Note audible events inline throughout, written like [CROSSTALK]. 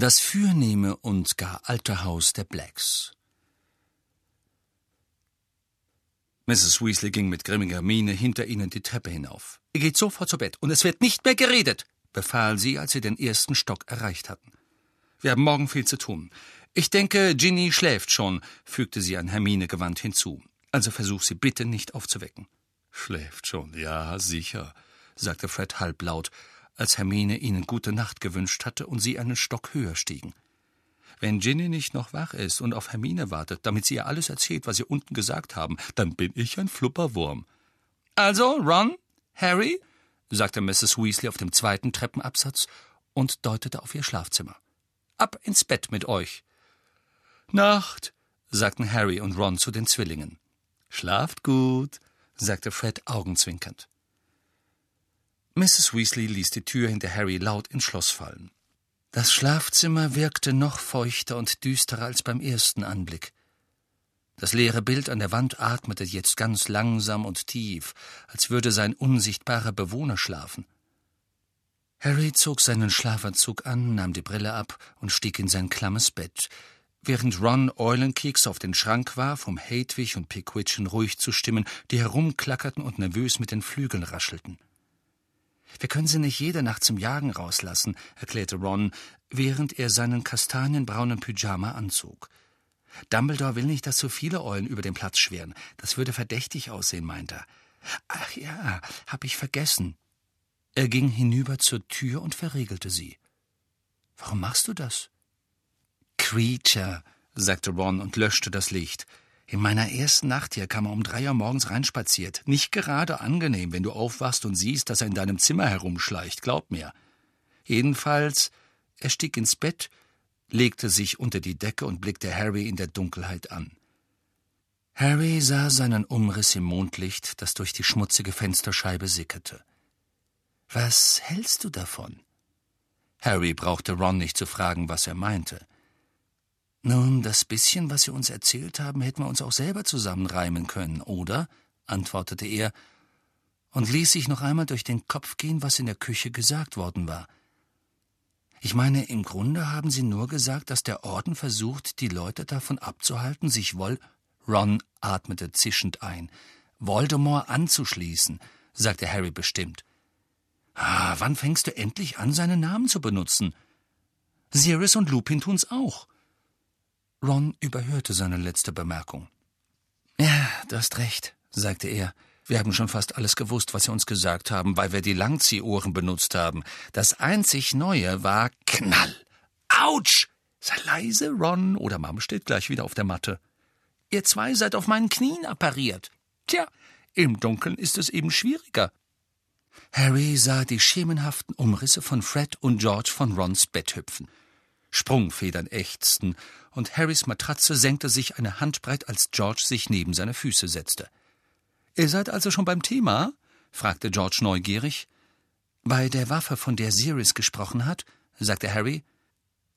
Das fürnehme und gar alte Haus der Blacks. Mrs. Weasley ging mit grimmiger Miene hinter ihnen die Treppe hinauf. Ihr geht sofort zu Bett und es wird nicht mehr geredet, befahl sie, als sie den ersten Stock erreicht hatten. Wir haben morgen viel zu tun. Ich denke, Ginny schläft schon, fügte sie an Hermine gewandt hinzu. Also versuch sie bitte nicht aufzuwecken. Schläft schon, ja, sicher, sagte Fred halblaut, als Hermine ihnen gute Nacht gewünscht hatte und sie einen Stock höher stiegen. Wenn Ginny nicht noch wach ist und auf Hermine wartet, damit sie ihr alles erzählt, was sie unten gesagt haben, dann bin ich ein Flupperwurm. Also, Ron, Harry, sagte Mrs. Weasley auf dem zweiten Treppenabsatz und deutete auf ihr Schlafzimmer. Ab ins Bett mit euch. Nacht, sagten Harry und Ron zu den Zwillingen. Schlaft gut, sagte Fred augenzwinkernd. Mrs. Weasley ließ die Tür hinter Harry laut ins Schloss fallen. Das Schlafzimmer wirkte noch feuchter und düsterer als beim ersten Anblick. Das leere Bild an der Wand atmete jetzt ganz langsam und tief, als würde sein unsichtbarer Bewohner schlafen. Harry zog seinen Schlafanzug an, nahm die Brille ab und stieg in sein klammes Bett, während Ron Eulenkeks auf den Schrank warf, um Hedwig und Pickwitchen ruhig zu stimmen, die herumklackerten und nervös mit den Flügeln raschelten. Wir können sie nicht jede Nacht zum Jagen rauslassen, erklärte Ron, während er seinen kastanienbraunen Pyjama anzog. Dumbledore will nicht, dass so viele Eulen über den Platz schweren. Das würde verdächtig aussehen, meint er. Ach ja, hab ich vergessen. Er ging hinüber zur Tür und verriegelte sie. Warum machst du das? Creature, sagte Ron und löschte das Licht. In meiner ersten Nacht hier kam er um drei Uhr morgens reinspaziert. Nicht gerade angenehm, wenn du aufwachst und siehst, dass er in deinem Zimmer herumschleicht, glaub mir. Jedenfalls, er stieg ins Bett, legte sich unter die Decke und blickte Harry in der Dunkelheit an. Harry sah seinen Umriss im Mondlicht, das durch die schmutzige Fensterscheibe sickerte. Was hältst du davon? Harry brauchte Ron nicht zu fragen, was er meinte. Nun, das bisschen, was Sie uns erzählt haben, hätten wir uns auch selber zusammenreimen können, oder? antwortete er und ließ sich noch einmal durch den Kopf gehen, was in der Küche gesagt worden war. Ich meine, im Grunde haben Sie nur gesagt, dass der Orden versucht, die Leute davon abzuhalten, sich Woll. Ron atmete zischend ein. Voldemort anzuschließen, sagte Harry bestimmt. Ah, wann fängst du endlich an, seinen Namen zu benutzen? Sirius und Lupin tun's auch. Ron überhörte seine letzte Bemerkung. Ja, du hast recht, sagte er. Wir haben schon fast alles gewusst, was sie uns gesagt haben, weil wir die Langziehohren benutzt haben. Das einzig Neue war Knall. Autsch! Sei leise, Ron, oder Mom steht gleich wieder auf der Matte. Ihr zwei seid auf meinen Knien appariert. Tja, im Dunkeln ist es eben schwieriger. Harry sah die schemenhaften Umrisse von Fred und George von Rons Bett hüpfen. Sprungfedern ächzten, und Harrys Matratze senkte sich eine Handbreit, als George sich neben seine Füße setzte. Ihr seid also schon beim Thema? fragte George neugierig. Bei der Waffe, von der Sirius gesprochen hat, sagte Harry.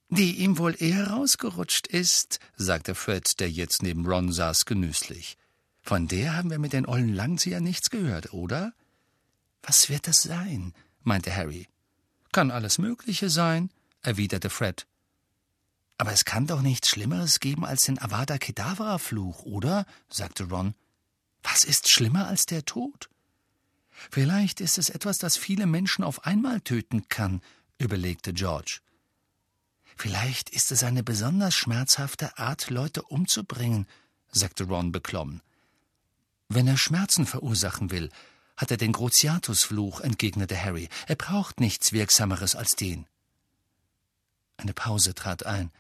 Die ihm wohl eher rausgerutscht ist, sagte Fred, der jetzt neben Ron saß, genüsslich. Von der haben wir mit den ollen Langzieher nichts gehört, oder? Was wird das sein? meinte Harry. Kann alles Mögliche sein, erwiderte Fred. Aber es kann doch nichts Schlimmeres geben als den Avada Kedavra-Fluch, oder? sagte Ron. Was ist schlimmer als der Tod? Vielleicht ist es etwas, das viele Menschen auf einmal töten kann, überlegte George. Vielleicht ist es eine besonders schmerzhafte Art, Leute umzubringen, sagte Ron beklommen. Wenn er Schmerzen verursachen will, hat er den Grotiatus-Fluch, entgegnete Harry. Er braucht nichts Wirksameres als den. Eine Pause trat ein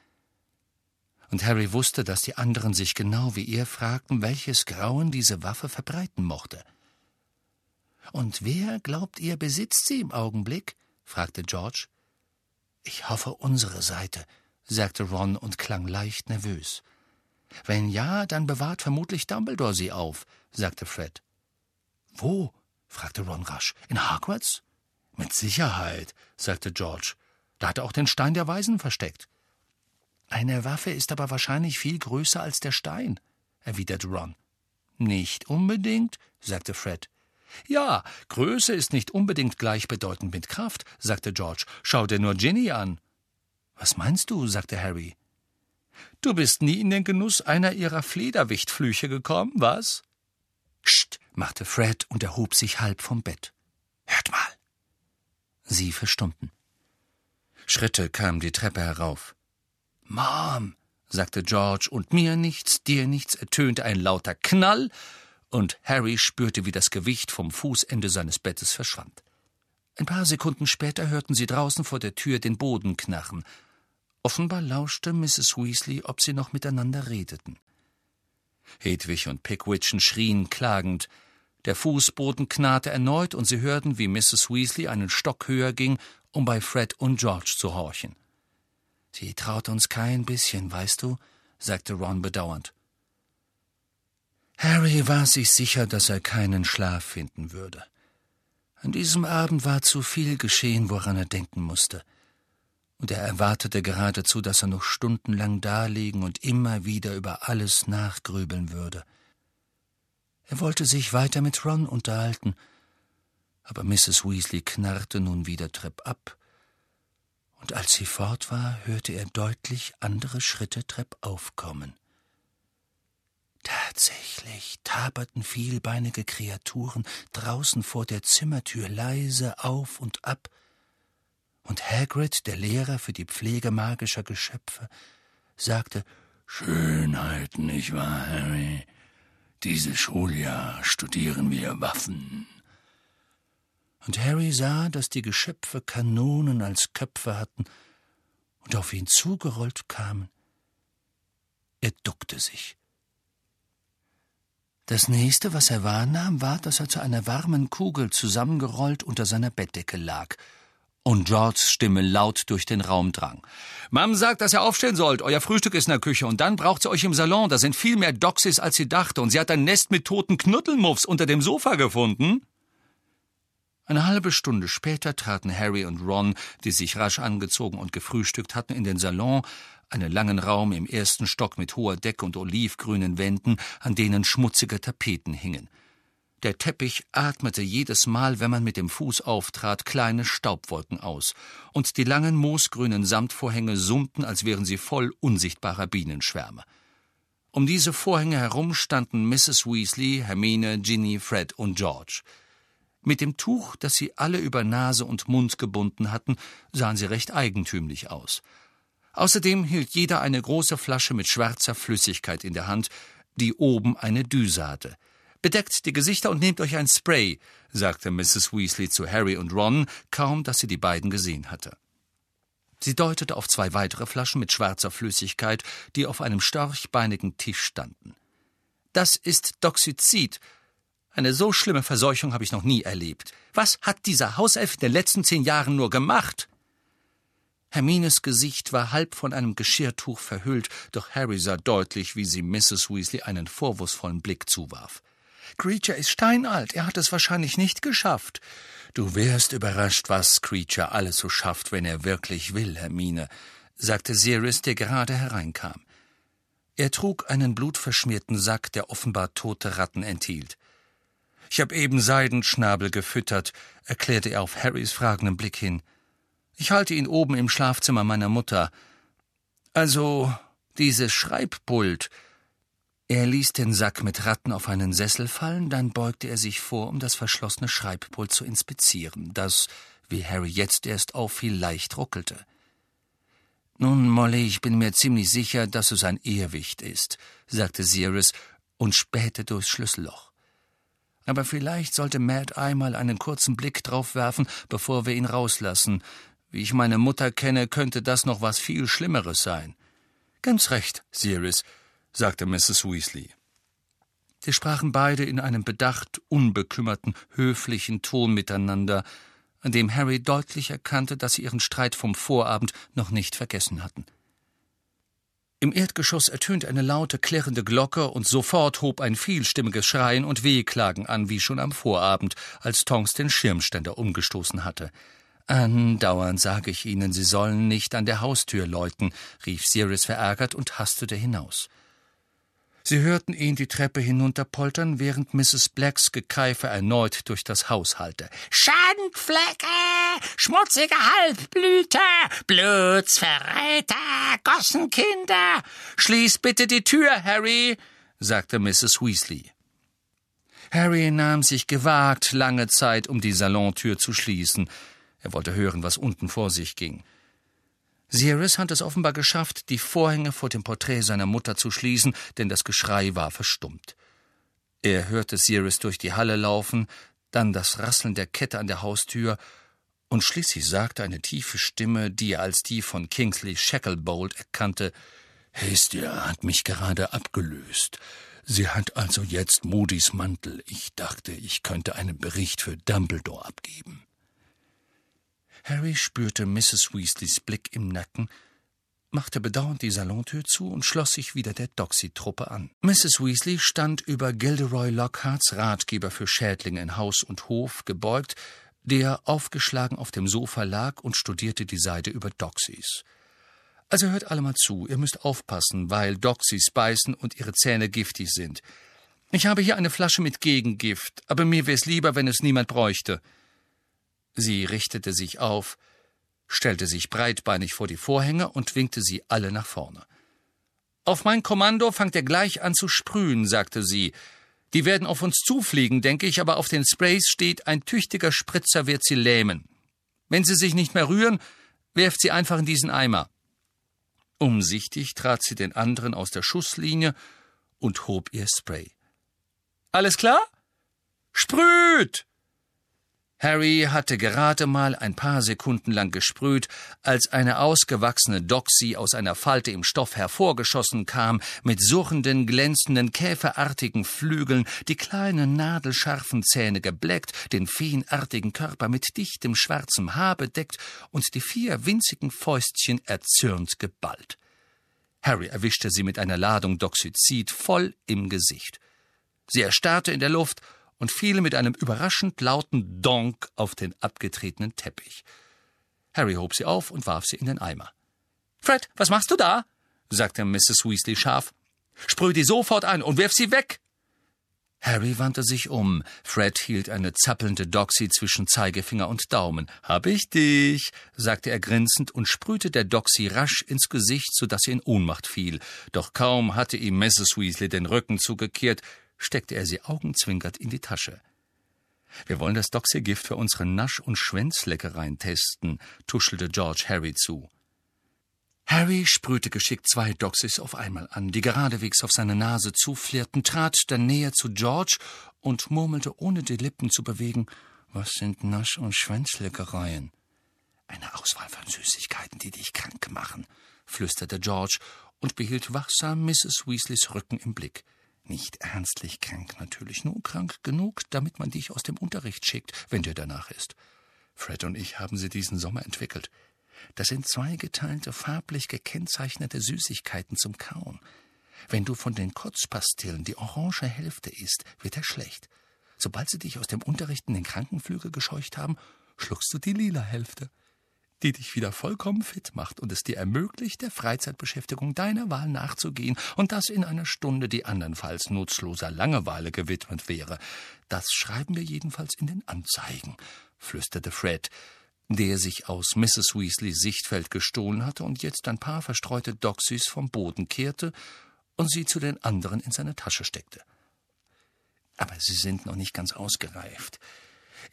und Harry wusste, dass die anderen sich genau wie er fragten, welches Grauen diese Waffe verbreiten mochte. Und wer, glaubt ihr, besitzt sie im Augenblick? fragte George. Ich hoffe unsere Seite, sagte Ron und klang leicht nervös. Wenn ja, dann bewahrt vermutlich Dumbledore sie auf, sagte Fred. Wo? fragte Ron rasch. In Hogwarts? Mit Sicherheit, sagte George. Da hat er auch den Stein der Weisen versteckt. Eine Waffe ist aber wahrscheinlich viel größer als der Stein, erwiderte Ron. Nicht unbedingt, sagte Fred. Ja, Größe ist nicht unbedingt gleichbedeutend mit Kraft, sagte George. Schau dir nur Ginny an. Was meinst du? sagte Harry. Du bist nie in den Genuss einer ihrer Flederwichtflüche gekommen, was? Psst, machte Fred und erhob sich halb vom Bett. Hört mal. Sie verstummten. Schritte kamen die Treppe herauf. Mom, sagte George, und mir nichts, dir nichts, ertönte ein lauter Knall, und Harry spürte, wie das Gewicht vom Fußende seines Bettes verschwand. Ein paar Sekunden später hörten sie draußen vor der Tür den Boden knarren. Offenbar lauschte Mrs. Weasley, ob sie noch miteinander redeten. Hedwig und Pickwitchen schrien klagend. Der Fußboden knarrte erneut, und sie hörten, wie Mrs. Weasley einen Stock höher ging, um bei Fred und George zu horchen. Sie traut uns kein bisschen, weißt du, sagte Ron bedauernd. Harry war sich sicher, dass er keinen Schlaf finden würde. An diesem Abend war zu viel geschehen, woran er denken musste und er erwartete geradezu, dass er noch stundenlang daliegen und immer wieder über alles nachgrübeln würde. Er wollte sich weiter mit Ron unterhalten, aber Mrs. Weasley knarrte nun wieder treppab, und als sie fort war, hörte er deutlich andere Schritte treppauf kommen. Tatsächlich taperten vielbeinige Kreaturen draußen vor der Zimmertür leise auf und ab, und Hagrid, der Lehrer für die Pflege magischer Geschöpfe, sagte Schönheit, nicht wahr, Harry? Dieses Schuljahr studieren wir Waffen. Und Harry sah, dass die Geschöpfe Kanonen als Köpfe hatten und auf ihn zugerollt kamen. Er duckte sich. Das nächste, was er wahrnahm, war, dass er zu einer warmen Kugel zusammengerollt unter seiner Bettdecke lag – und Georges Stimme laut durch den Raum drang. Mom sagt, dass ihr aufstehen sollt. Euer Frühstück ist in der Küche. Und dann braucht sie euch im Salon. Da sind viel mehr Doxys, als sie dachte. Und sie hat ein Nest mit toten Knuddelmuffs unter dem Sofa gefunden. Eine halbe Stunde später traten Harry und Ron, die sich rasch angezogen und gefrühstückt hatten, in den Salon, einen langen Raum im ersten Stock mit hoher Decke und olivgrünen Wänden, an denen schmutzige Tapeten hingen. Der Teppich atmete jedes Mal, wenn man mit dem Fuß auftrat, kleine Staubwolken aus, und die langen moosgrünen Samtvorhänge summten, als wären sie voll unsichtbarer Bienenschwärme. Um diese Vorhänge herum standen Mrs. Weasley, Hermine, Ginny, Fred und George. Mit dem Tuch, das sie alle über Nase und Mund gebunden hatten, sahen sie recht eigentümlich aus. Außerdem hielt jeder eine große Flasche mit schwarzer Flüssigkeit in der Hand, die oben eine Düse hatte – Bedeckt die Gesichter und nehmt euch ein Spray, sagte Mrs. Weasley zu Harry und Ron, kaum dass sie die beiden gesehen hatte. Sie deutete auf zwei weitere Flaschen mit schwarzer Flüssigkeit, die auf einem storchbeinigen Tisch standen. Das ist Doxizid. Eine so schlimme Verseuchung habe ich noch nie erlebt. Was hat dieser Hauself in den letzten zehn Jahren nur gemacht? Hermines Gesicht war halb von einem Geschirrtuch verhüllt, doch Harry sah deutlich, wie sie Mrs. Weasley einen vorwurfsvollen Blick zuwarf. Creature ist steinalt, er hat es wahrscheinlich nicht geschafft. Du wärst überrascht, was Creature alles so schafft, wenn er wirklich will, Hermine, sagte Sirius, der gerade hereinkam. Er trug einen blutverschmierten Sack, der offenbar tote Ratten enthielt. Ich hab eben Seidenschnabel gefüttert, erklärte er auf Harrys fragenden Blick hin. Ich halte ihn oben im Schlafzimmer meiner Mutter. Also, dieses Schreibpult, er ließ den Sack mit Ratten auf einen Sessel fallen, dann beugte er sich vor, um das verschlossene Schreibpult zu inspizieren, das, wie Harry jetzt erst auffiel, leicht ruckelte. Nun, Molly, ich bin mir ziemlich sicher, dass es ein Irrwicht ist, sagte Sirius und spähte durchs Schlüsselloch. Aber vielleicht sollte Matt einmal einen kurzen Blick drauf werfen, bevor wir ihn rauslassen. Wie ich meine Mutter kenne, könnte das noch was viel Schlimmeres sein. Ganz recht, Sirius, sagte Mrs. Weasley. Sie sprachen beide in einem bedacht unbekümmerten, höflichen Ton miteinander, an dem Harry deutlich erkannte, dass sie ihren Streit vom Vorabend noch nicht vergessen hatten. Im Erdgeschoss ertönte eine laute, klirrende Glocke, und sofort hob ein vielstimmiges Schreien und Wehklagen an, wie schon am Vorabend, als Tonks den Schirmständer umgestoßen hatte. Andauernd sage ich Ihnen, Sie sollen nicht an der Haustür läuten, rief Sirius verärgert und hastete hinaus. Sie hörten ihn die Treppe hinunterpoltern, während Mrs. Blacks Gekeife erneut durch das Haus hallte. Schandflecke, schmutzige Halbblüte, Blutsverräter, Gossenkinder. Schließ bitte die Tür, Harry, sagte Mrs. Weasley. Harry nahm sich gewagt lange Zeit, um die Salontür zu schließen. Er wollte hören, was unten vor sich ging. Sirius hat es offenbar geschafft, die Vorhänge vor dem Porträt seiner Mutter zu schließen, denn das Geschrei war verstummt. Er hörte Sirius durch die Halle laufen, dann das Rasseln der Kette an der Haustür, und schließlich sagte eine tiefe Stimme, die er als die von Kingsley Shacklebolt erkannte, Hestia hat mich gerade abgelöst. Sie hat also jetzt Moody's Mantel. Ich dachte, ich könnte einen Bericht für Dumbledore abgeben. Harry spürte Mrs. Weasleys Blick im Nacken, machte bedauernd die Salontür zu und schloss sich wieder der Doxy-Truppe an. Mrs. Weasley stand über Gilderoy Lockharts Ratgeber für Schädlinge in Haus und Hof gebeugt, der aufgeschlagen auf dem Sofa lag und studierte die Seite über Doxys. Also hört alle mal zu, ihr müsst aufpassen, weil Doxys beißen und ihre Zähne giftig sind. Ich habe hier eine Flasche mit Gegengift, aber mir wär's lieber, wenn es niemand bräuchte. Sie richtete sich auf, stellte sich breitbeinig vor die Vorhänge und winkte sie alle nach vorne. Auf mein Kommando fangt ihr gleich an zu sprühen, sagte sie. Die werden auf uns zufliegen, denke ich, aber auf den Sprays steht, ein tüchtiger Spritzer wird sie lähmen. Wenn sie sich nicht mehr rühren, werft sie einfach in diesen Eimer. Umsichtig trat sie den anderen aus der Schusslinie und hob ihr Spray. Alles klar? Sprüht! Harry hatte gerade mal ein paar Sekunden lang gesprüht, als eine ausgewachsene Doxy aus einer Falte im Stoff hervorgeschossen kam, mit surrenden, glänzenden, käferartigen Flügeln, die kleinen, nadelscharfen Zähne gebleckt, den feenartigen Körper mit dichtem schwarzem Haar bedeckt und die vier winzigen Fäustchen erzürnt geballt. Harry erwischte sie mit einer Ladung Doxyzid voll im Gesicht. Sie erstarrte in der Luft und fiel mit einem überraschend lauten Donk auf den abgetretenen Teppich. Harry hob sie auf und warf sie in den Eimer. Fred, was machst du da? sagte Mrs. Weasley scharf. Sprüh die sofort ein und wirf sie weg. Harry wandte sich um. Fred hielt eine zappelnde Doxy zwischen Zeigefinger und Daumen. Hab ich dich, sagte er grinsend und sprühte der Doxy rasch ins Gesicht, so dass sie in Ohnmacht fiel. Doch kaum hatte ihm Mrs. Weasley den Rücken zugekehrt, steckte er sie augenzwinkert in die Tasche. Wir wollen das Doxygift für unsere Nasch- und Schwänzleckereien testen, tuschelte George Harry zu. Harry sprühte geschickt zwei Doxys auf einmal an, die geradewegs auf seine Nase zuflirrten, trat dann näher zu George und murmelte, ohne die Lippen zu bewegen, was sind Nasch- und Schwänzleckereien? Eine Auswahl von Süßigkeiten, die dich krank machen, flüsterte George und behielt wachsam Mrs. Weasleys Rücken im Blick. Nicht ernstlich krank natürlich, nur krank genug, damit man dich aus dem Unterricht schickt, wenn dir danach ist. Fred und ich haben sie diesen Sommer entwickelt. Das sind zweigeteilte, farblich gekennzeichnete Süßigkeiten zum Kauen. Wenn du von den Kotzpastillen die orange Hälfte isst, wird er schlecht. Sobald sie dich aus dem Unterricht in den Krankenflügel gescheucht haben, schluckst du die lila Hälfte die dich wieder vollkommen fit macht und es dir ermöglicht, der Freizeitbeschäftigung deiner Wahl nachzugehen und das in einer Stunde, die andernfalls nutzloser Langeweile gewidmet wäre. Das schreiben wir jedenfalls in den Anzeigen, flüsterte Fred, der sich aus Mrs. Weasleys Sichtfeld gestohlen hatte und jetzt ein paar verstreute Doxys vom Boden kehrte und sie zu den anderen in seine Tasche steckte. Aber sie sind noch nicht ganz ausgereift.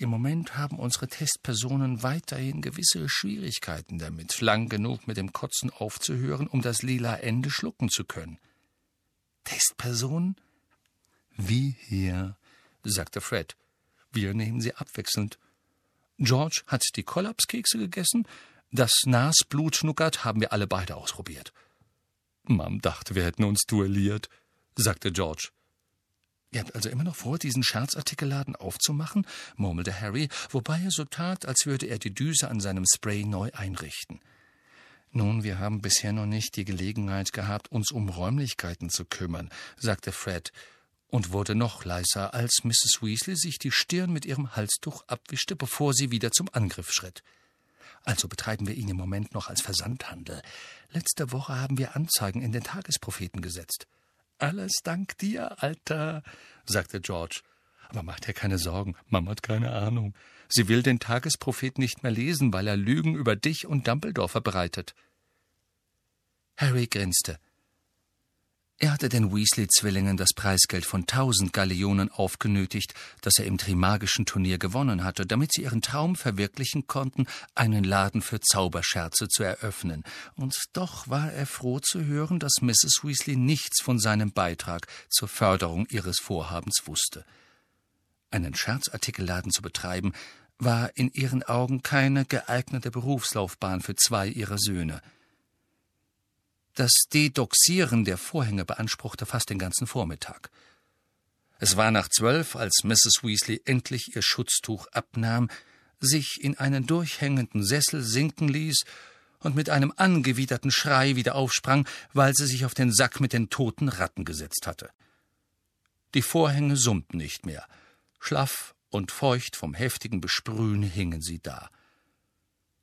Im Moment haben unsere Testpersonen weiterhin gewisse Schwierigkeiten damit, lang genug mit dem Kotzen aufzuhören, um das lila Ende schlucken zu können. Testpersonen? Wie hier, sagte Fred. Wir nehmen sie abwechselnd. George hat die Kollapskekse gegessen, das Nasblutschnuckert haben wir alle beide ausprobiert. Mom dachte, wir hätten uns duelliert, sagte George. Ihr habt also immer noch vor, diesen Scherzartikelladen aufzumachen? murmelte Harry, wobei er so tat, als würde er die Düse an seinem Spray neu einrichten. Nun, wir haben bisher noch nicht die Gelegenheit gehabt, uns um Räumlichkeiten zu kümmern, sagte Fred und wurde noch leiser, als Mrs. Weasley sich die Stirn mit ihrem Halstuch abwischte, bevor sie wieder zum Angriff schritt. Also betreiben wir ihn im Moment noch als Versandhandel. Letzte Woche haben wir Anzeigen in den Tagespropheten gesetzt. Alles dank dir, Alter, sagte George. Aber mach dir keine Sorgen, Mama hat keine Ahnung. Sie will den Tagesprophet nicht mehr lesen, weil er Lügen über dich und Dumbledore verbreitet. Harry grinste. Er hatte den Weasley-Zwillingen das Preisgeld von tausend Galeonen aufgenötigt, das er im Trimagischen Turnier gewonnen hatte, damit sie ihren Traum verwirklichen konnten, einen Laden für Zauberscherze zu eröffnen. Und doch war er froh zu hören, dass Mrs. Weasley nichts von seinem Beitrag zur Förderung ihres Vorhabens wusste. Einen Scherzartikelladen zu betreiben, war in ihren Augen keine geeignete Berufslaufbahn für zwei ihrer Söhne – das Dedoxieren der Vorhänge beanspruchte fast den ganzen Vormittag. Es war nach zwölf, als Mrs. Weasley endlich ihr Schutztuch abnahm, sich in einen durchhängenden Sessel sinken ließ und mit einem angewiderten Schrei wieder aufsprang, weil sie sich auf den Sack mit den toten Ratten gesetzt hatte. Die Vorhänge summten nicht mehr. Schlaff und feucht vom heftigen Besprühen hingen sie da.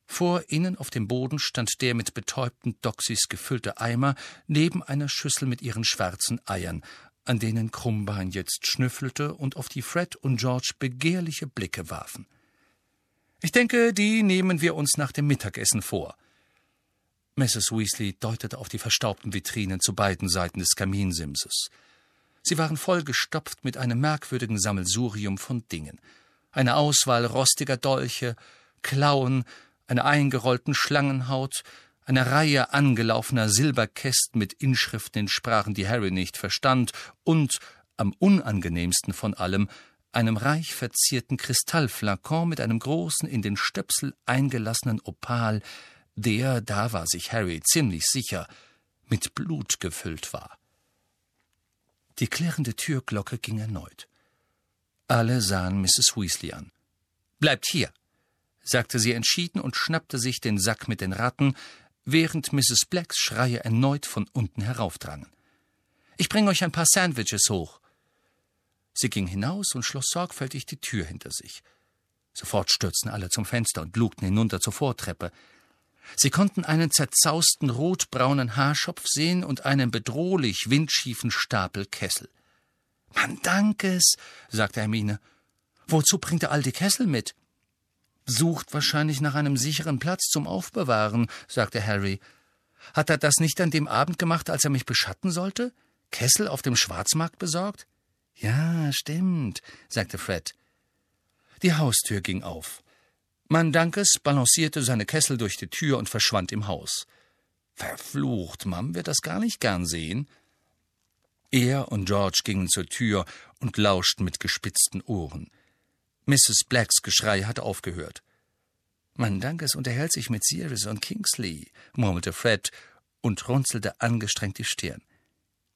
Vor ihnen auf dem Boden stand der mit betäubten Doxys gefüllte Eimer neben einer Schüssel mit ihren schwarzen Eiern, an denen Krummbein jetzt schnüffelte und auf die Fred und George begehrliche Blicke warfen. Ich denke, die nehmen wir uns nach dem Mittagessen vor. Mrs. Weasley deutete auf die verstaubten Vitrinen zu beiden Seiten des Kaminsimses. Sie waren vollgestopft mit einem merkwürdigen Sammelsurium von Dingen. Eine Auswahl rostiger Dolche, Klauen, einer eingerollten Schlangenhaut, eine Reihe angelaufener Silberkästen mit Inschriften in Sprachen, die Harry nicht verstand, und, am unangenehmsten von allem, einem reich verzierten Kristallflakon mit einem großen, in den Stöpsel eingelassenen Opal, der, da war sich Harry ziemlich sicher, mit Blut gefüllt war. Die klirrende Türglocke ging erneut. Alle sahen Mrs. Weasley an. Bleibt hier, sagte sie entschieden und schnappte sich den Sack mit den Ratten, während Mrs. Blacks Schreie erneut von unten heraufdrangen. Ich bringe euch ein paar Sandwiches hoch. Sie ging hinaus und schloss sorgfältig die Tür hinter sich. Sofort stürzten alle zum Fenster und lugten hinunter zur Vortreppe. Sie konnten einen zerzausten rotbraunen Haarschopf sehen und einen bedrohlich windschiefen Stapel Kessel. Man dank es, sagte Hermine. Wozu bringt er all die Kessel mit? Sucht wahrscheinlich nach einem sicheren Platz zum Aufbewahren, sagte Harry. Hat er das nicht an dem Abend gemacht, als er mich beschatten sollte? Kessel auf dem Schwarzmarkt besorgt? Ja, stimmt, sagte Fred. Die Haustür ging auf. Mandankes balancierte seine Kessel durch die Tür und verschwand im Haus. Verflucht, Mom wird das gar nicht gern sehen. Er und George gingen zur Tür und lauschten mit gespitzten Ohren. Mrs. Blacks Geschrei hatte aufgehört. Mein Dankes unterhält sich mit Sirius und Kingsley, murmelte Fred und runzelte angestrengt die Stirn.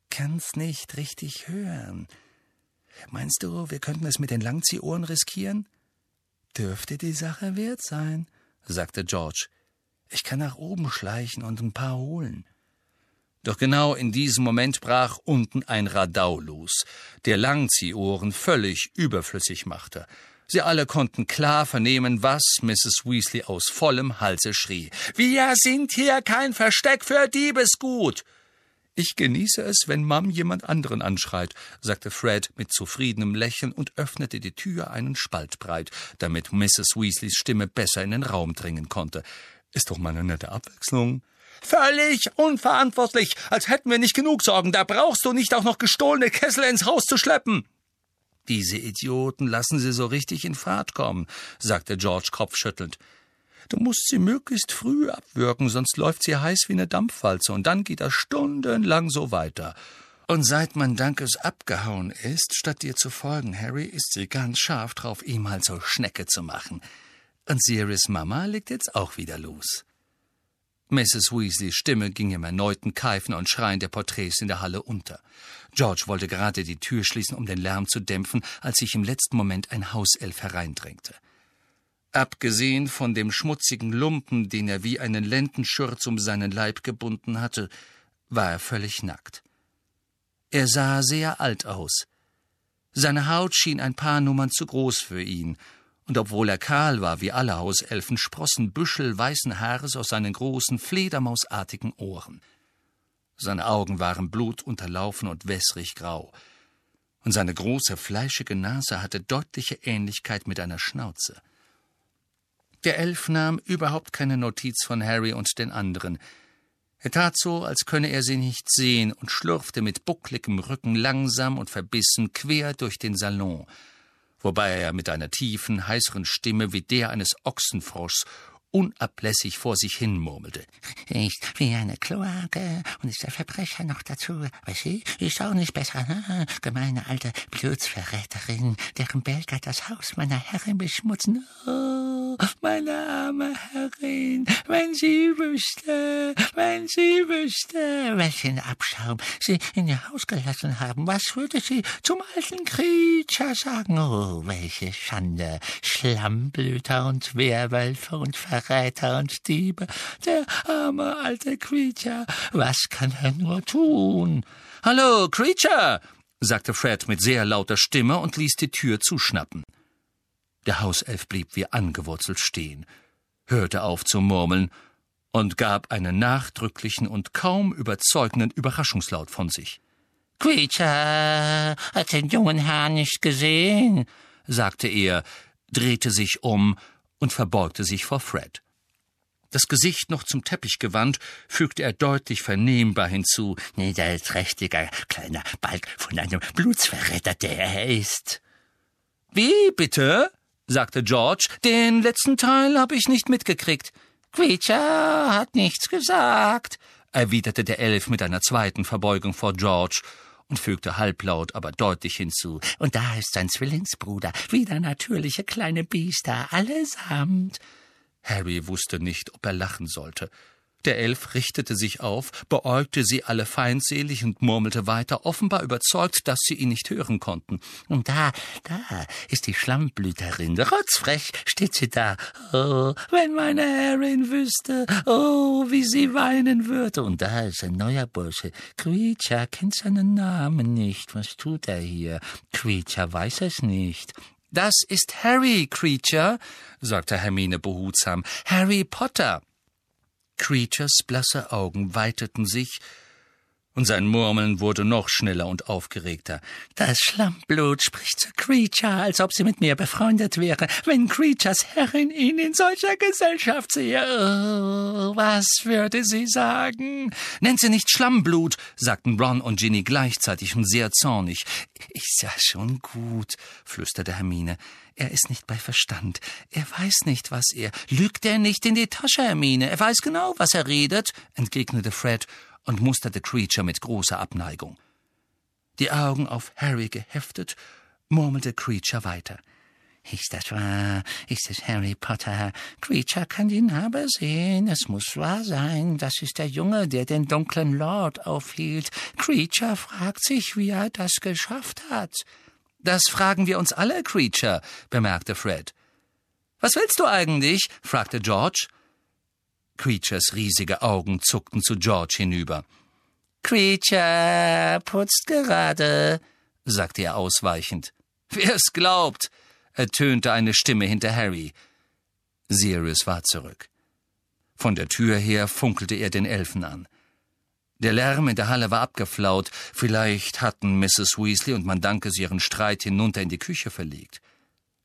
Kann's nicht richtig hören. Meinst du, wir könnten es mit den Langziehohren riskieren? Dürfte die Sache wert sein, sagte George. Ich kann nach oben schleichen und ein paar holen. Doch genau in diesem Moment brach unten ein Radau los, der Langziehohren völlig überflüssig machte. Sie alle konnten klar vernehmen, was Mrs. Weasley aus vollem Halse schrie. Wir sind hier kein Versteck für Diebesgut. Ich genieße es, wenn Mom jemand anderen anschreit, sagte Fred mit zufriedenem Lächeln und öffnete die Tür einen Spalt breit, damit Mrs. Weasleys Stimme besser in den Raum dringen konnte. Ist doch mal eine nette Abwechslung. Völlig unverantwortlich, als hätten wir nicht genug Sorgen. Da brauchst du nicht auch noch gestohlene Kessel ins Haus zu schleppen. Diese Idioten lassen sie so richtig in Fahrt kommen, sagte George kopfschüttelnd. Du musst sie möglichst früh abwürgen, sonst läuft sie heiß wie eine Dampfwalze, und dann geht das stundenlang so weiter. Und seit man Dankes abgehauen ist, statt dir zu folgen, Harry, ist sie ganz scharf drauf, ihm halt so Schnecke zu machen. Und Sirius Mama legt jetzt auch wieder los. Mrs. Weasleys Stimme ging im erneuten Keifen und Schreien der Porträts in der Halle unter. George wollte gerade die Tür schließen, um den Lärm zu dämpfen, als sich im letzten Moment ein Hauself hereindrängte. Abgesehen von dem schmutzigen Lumpen, den er wie einen Lendenschurz um seinen Leib gebunden hatte, war er völlig nackt. Er sah sehr alt aus. Seine Haut schien ein paar Nummern zu groß für ihn, und obwohl er kahl war wie alle Hauselfen, sprossen Büschel weißen Haares aus seinen großen, fledermausartigen Ohren. Seine Augen waren blutunterlaufen und wässrig grau. Und seine große, fleischige Nase hatte deutliche Ähnlichkeit mit einer Schnauze. Der Elf nahm überhaupt keine Notiz von Harry und den anderen. Er tat so, als könne er sie nicht sehen und schlurfte mit buckligem Rücken langsam und verbissen quer durch den Salon, wobei er mit einer tiefen, heißeren Stimme wie der eines Ochsenfroschs unablässig vor sich hin murmelte. Ist wie eine Kloake und ist der Verbrecher noch dazu. Weiß sie, ist auch nicht besser, ne? Gemeine alte Blutsverräterin, deren Belger das Haus meiner Herrin beschmutzen. Oh, meine arme Herrin, wenn sie wüsste, wenn sie wüsste, welchen Abschaum sie in ihr Haus gelassen haben, was würde sie zum alten Creature sagen? Oh, welche Schande, Schlammblüter und Werwölfe und Ver Verräter und Diebe. Der arme alte Creature. Was kann er nur tun? Hallo, Creature, sagte Fred mit sehr lauter Stimme und ließ die Tür zuschnappen. Der Hauself blieb wie angewurzelt stehen, hörte auf zu murmeln und gab einen nachdrücklichen und kaum überzeugenden Überraschungslaut von sich. Creature hat den jungen Herrn nicht gesehen, sagte er, drehte sich um und verbeugte sich vor Fred. Das Gesicht noch zum Teppich gewandt, fügte er deutlich vernehmbar hinzu. Niederträchtiger kleiner Balk von einem Blutsverräter, der er ist. Wie bitte? sagte George. Den letzten Teil habe ich nicht mitgekriegt. Creature hat nichts gesagt, erwiderte der Elf mit einer zweiten Verbeugung vor George und fügte halblaut, aber deutlich hinzu. Und da ist sein Zwillingsbruder, wieder natürliche kleine Biester, allesamt. Harry wusste nicht, ob er lachen sollte. Der Elf richtete sich auf, beäugte sie alle feindselig und murmelte weiter, offenbar überzeugt, dass sie ihn nicht hören konnten. Und da, da ist die Schlammblüterin, rotzfrech steht sie da. Oh, wenn meine Herrin wüsste, oh, wie sie weinen würde. Und da ist ein neuer Bursche. Creature kennt seinen Namen nicht. Was tut er hier? Creature weiß es nicht. Das ist Harry, Creature, sagte Hermine behutsam. Harry Potter. Creatures blasse Augen weiteten sich, und sein Murmeln wurde noch schneller und aufgeregter. Das Schlammblut spricht zu Creature, als ob sie mit mir befreundet wäre, wenn Creatures Herrin ihn in solcher Gesellschaft sehe. Oh, was würde sie sagen? Nennt sie nicht Schlammblut, sagten Ron und Ginny gleichzeitig und sehr zornig. Ist ja schon gut, flüsterte Hermine. Er ist nicht bei Verstand. Er weiß nicht, was er. Lügt er nicht in die Tasche, Hermine. Er weiß genau, was er redet, entgegnete Fred und musterte Creature mit großer Abneigung. Die Augen auf Harry geheftet, murmelte Creature weiter. Ist das wahr? Ist es Harry Potter? Creature kann die Narbe sehen. Es muss wahr sein. Das ist der Junge, der den dunklen Lord aufhielt. Creature fragt sich, wie er das geschafft hat. Das fragen wir uns alle, Creature, bemerkte Fred. Was willst du eigentlich? fragte George. Creatures riesige Augen zuckten zu George hinüber. Creature putzt gerade, sagte er ausweichend. Wer's glaubt, ertönte eine Stimme hinter Harry. Sirius war zurück. Von der Tür her funkelte er den Elfen an. Der Lärm in der Halle war abgeflaut. Vielleicht hatten Mrs. Weasley und man Mandankes ihren Streit hinunter in die Küche verlegt.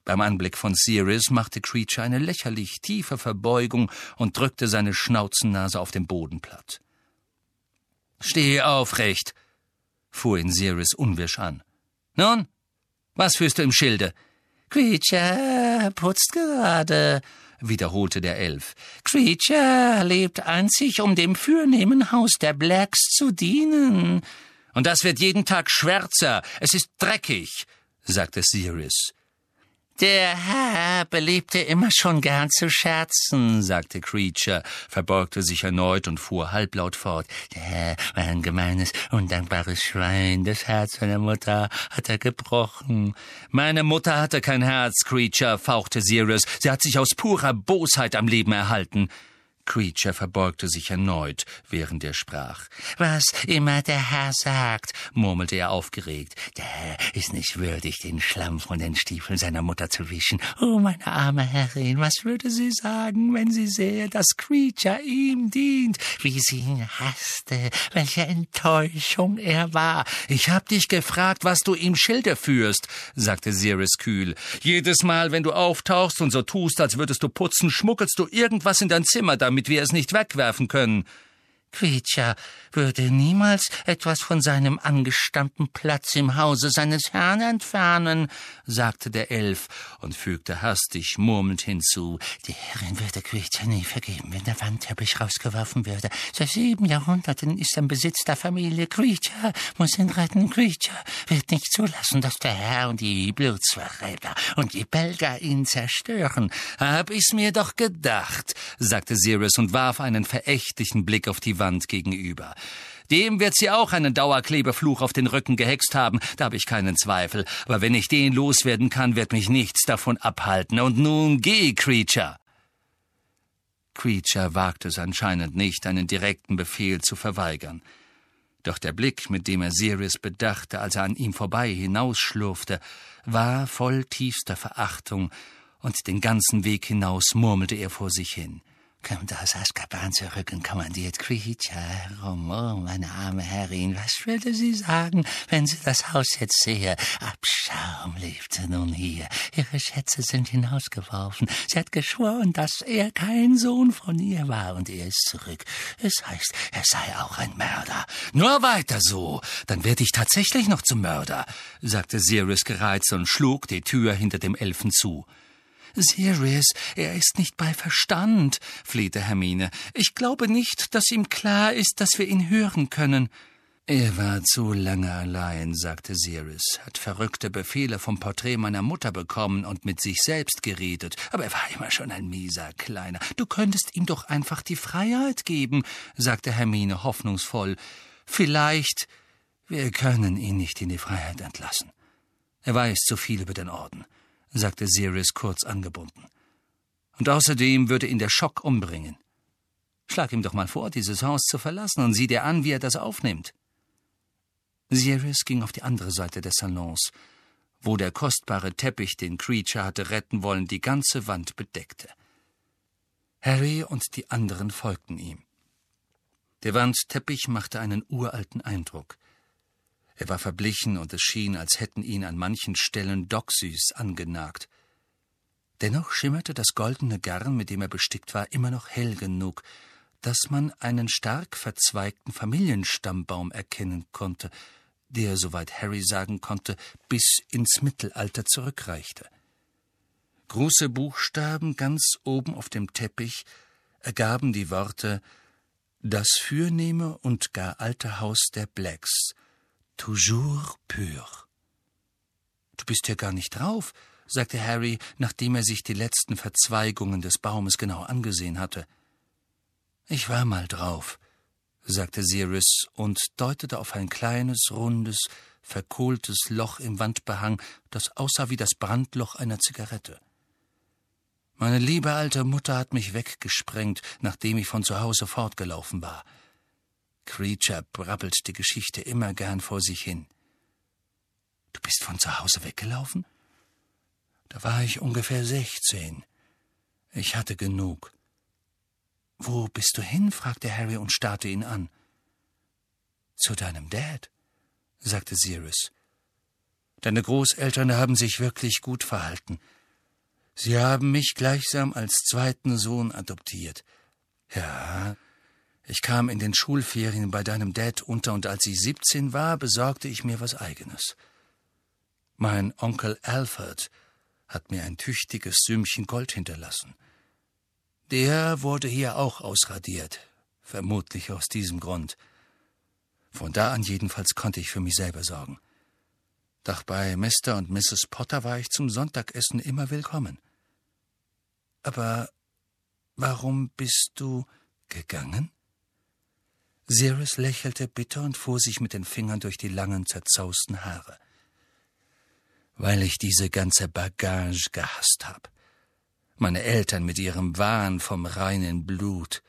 Beim Anblick von Sirius machte Creature eine lächerlich tiefe Verbeugung und drückte seine Schnauzennase auf den Boden platt. Steh aufrecht, fuhr ihn Sirius unwirsch an. Nun, was führst du im Schilde? Creature putzt gerade, wiederholte der Elf. Creature lebt einzig, um dem fürnehmen Haus der Blacks zu dienen. Und das wird jeden Tag schwärzer. Es ist dreckig, sagte Sirius. Der Herr beliebte immer schon gern zu scherzen, sagte Creature, verbeugte sich erneut und fuhr halblaut fort. Der Herr war ein gemeines, undankbares Schwein. Das Herz seiner Mutter hat er gebrochen. Meine Mutter hatte kein Herz, Creature, fauchte Sirius. Sie hat sich aus purer Bosheit am Leben erhalten. Creature verbeugte sich erneut, während er sprach. Was immer der Herr sagt, murmelte er aufgeregt. Der Herr ist nicht würdig, den Schlamm von den Stiefeln seiner Mutter zu wischen. Oh, meine arme Herrin, was würde sie sagen, wenn sie sähe, dass Creature ihm dient, wie sie ihn hasste, welche Enttäuschung er war. Ich hab dich gefragt, was du ihm Schilde führst, sagte Sirius kühl. Jedes Mal, wenn du auftauchst und so tust, als würdest du putzen, schmuggelst du irgendwas in dein Zimmer, damit damit wir es nicht wegwerfen können. Creature würde niemals etwas von seinem angestammten Platz im Hause seines Herrn entfernen, sagte der Elf und fügte hastig murmelnd hinzu. Die Herrin würde Creature nie vergeben, wenn der Wandteppich rausgeworfen würde. Seit sieben Jahrhunderten ist im Besitz der Familie. Creature muss ihn retten. Creature wird nicht zulassen, dass der Herr und die Blutsverräter und die Belger ihn zerstören. Hab ich's mir doch gedacht, sagte Sirius und warf einen verächtlichen Blick auf die Wand gegenüber. Dem wird sie auch einen Dauerklebefluch auf den Rücken gehext haben, da habe ich keinen Zweifel. Aber wenn ich den loswerden kann, wird mich nichts davon abhalten. Und nun geh, Creature! Creature wagte es anscheinend nicht, einen direkten Befehl zu verweigern. Doch der Blick, mit dem er Sirius bedachte, als er an ihm vorbei hinausschlurfte, war voll tiefster Verachtung, und den ganzen Weg hinaus murmelte er vor sich hin kommt aus Azkaban zurück und kommandiert Creature herum. Oh, meine arme Herrin, was würde sie sagen, wenn sie das Haus jetzt sehe? Abschaum lebte nun hier. Ihre Schätze sind hinausgeworfen. Sie hat geschworen, dass er kein Sohn von ihr war, und er ist zurück. Es heißt, er sei auch ein Mörder. Nur weiter so, dann werde ich tatsächlich noch zum Mörder, sagte Sirius gereizt und schlug die Tür hinter dem Elfen zu. Sirius, er ist nicht bei Verstand, flehte Hermine. Ich glaube nicht, dass ihm klar ist, dass wir ihn hören können. Er war zu lange allein, sagte Sirius, hat verrückte Befehle vom Porträt meiner Mutter bekommen und mit sich selbst geredet, aber er war immer schon ein mieser Kleiner. Du könntest ihm doch einfach die Freiheit geben, sagte Hermine hoffnungsvoll. Vielleicht. Wir können ihn nicht in die Freiheit entlassen. Er weiß zu viel über den Orden sagte Sirius kurz angebunden. Und außerdem würde ihn der Schock umbringen. Schlag ihm doch mal vor, dieses Haus zu verlassen, und sieh dir an, wie er das aufnimmt. Sirius ging auf die andere Seite des Salons, wo der kostbare Teppich, den Creature hatte retten wollen, die ganze Wand bedeckte. Harry und die anderen folgten ihm. Der Wandteppich machte einen uralten Eindruck. Er war verblichen, und es schien, als hätten ihn an manchen Stellen Doxys angenagt. Dennoch schimmerte das goldene Garn, mit dem er bestickt war, immer noch hell genug, dass man einen stark verzweigten Familienstammbaum erkennen konnte, der, soweit Harry sagen konnte, bis ins Mittelalter zurückreichte. Große Buchstaben ganz oben auf dem Teppich ergaben die Worte Das fürnehme und gar alte Haus der Blacks, Toujours pur. Du bist ja gar nicht drauf, sagte Harry, nachdem er sich die letzten Verzweigungen des Baumes genau angesehen hatte. Ich war mal drauf, sagte Sirius und deutete auf ein kleines, rundes, verkohltes Loch im Wandbehang, das aussah wie das Brandloch einer Zigarette. Meine liebe alte Mutter hat mich weggesprengt, nachdem ich von zu Hause fortgelaufen war. Creature brabbelt die Geschichte immer gern vor sich hin. Du bist von zu Hause weggelaufen? Da war ich ungefähr sechzehn. Ich hatte genug. Wo bist du hin? fragte Harry und starrte ihn an. Zu deinem Dad, sagte Sirius. Deine Großeltern haben sich wirklich gut verhalten. Sie haben mich gleichsam als zweiten Sohn adoptiert. Ja, ich kam in den Schulferien bei deinem Dad unter, und als ich siebzehn war, besorgte ich mir was eigenes. Mein Onkel Alfred hat mir ein tüchtiges Sümmchen Gold hinterlassen. Der wurde hier auch ausradiert, vermutlich aus diesem Grund. Von da an jedenfalls konnte ich für mich selber sorgen. Doch bei Mr. und Mrs. Potter war ich zum Sonntagessen immer willkommen. Aber warum bist du gegangen? Sirius lächelte bitter und fuhr sich mit den Fingern durch die langen, zerzausten Haare. Weil ich diese ganze Bagage gehasst hab. Meine Eltern mit ihrem Wahn vom reinen Blut.